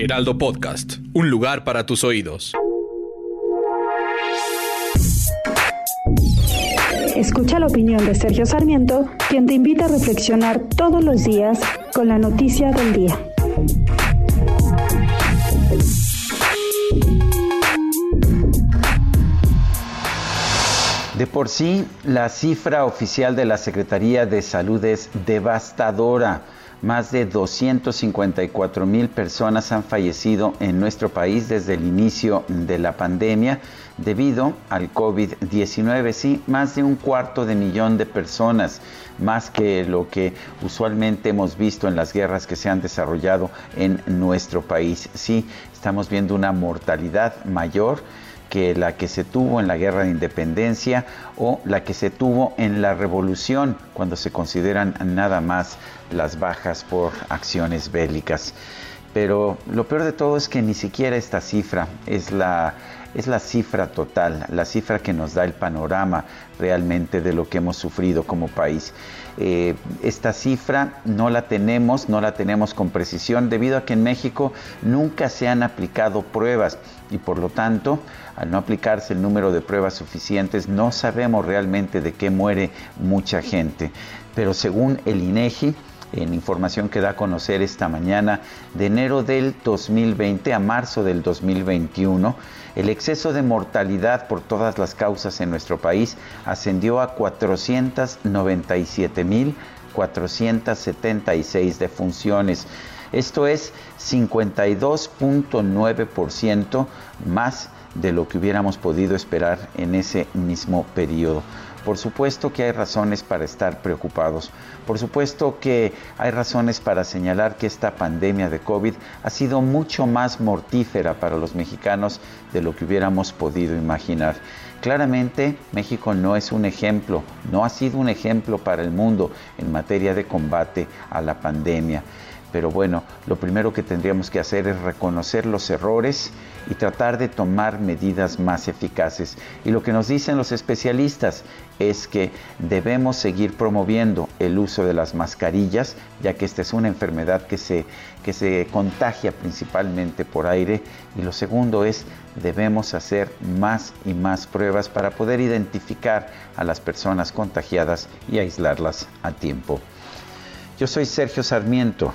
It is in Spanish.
Heraldo Podcast, un lugar para tus oídos. Escucha la opinión de Sergio Sarmiento, quien te invita a reflexionar todos los días con la noticia del día. De por sí, la cifra oficial de la Secretaría de Salud es devastadora. Más de 254 mil personas han fallecido en nuestro país desde el inicio de la pandemia debido al COVID-19. Sí, más de un cuarto de millón de personas, más que lo que usualmente hemos visto en las guerras que se han desarrollado en nuestro país. Sí, estamos viendo una mortalidad mayor que la que se tuvo en la guerra de independencia o la que se tuvo en la revolución, cuando se consideran nada más las bajas por acciones bélicas. Pero lo peor de todo es que ni siquiera esta cifra es la, es la cifra total, la cifra que nos da el panorama realmente de lo que hemos sufrido como país. Eh, esta cifra no la tenemos, no la tenemos con precisión debido a que en México nunca se han aplicado pruebas y por lo tanto, al no aplicarse el número de pruebas suficientes, no sabemos realmente de qué muere mucha gente. Pero según el INEGI, en información que da a conocer esta mañana, de enero del 2020 a marzo del 2021, el exceso de mortalidad por todas las causas en nuestro país ascendió a 497.476 defunciones. Esto es 52.9% más de lo que hubiéramos podido esperar en ese mismo periodo. Por supuesto que hay razones para estar preocupados. Por supuesto que hay razones para señalar que esta pandemia de COVID ha sido mucho más mortífera para los mexicanos de lo que hubiéramos podido imaginar. Claramente México no es un ejemplo, no ha sido un ejemplo para el mundo en materia de combate a la pandemia. Pero bueno, lo primero que tendríamos que hacer es reconocer los errores y tratar de tomar medidas más eficaces. Y lo que nos dicen los especialistas es que debemos seguir promoviendo el uso de las mascarillas, ya que esta es una enfermedad que se, que se contagia principalmente por aire. Y lo segundo es, debemos hacer más y más pruebas para poder identificar a las personas contagiadas y aislarlas a tiempo. Yo soy Sergio Sarmiento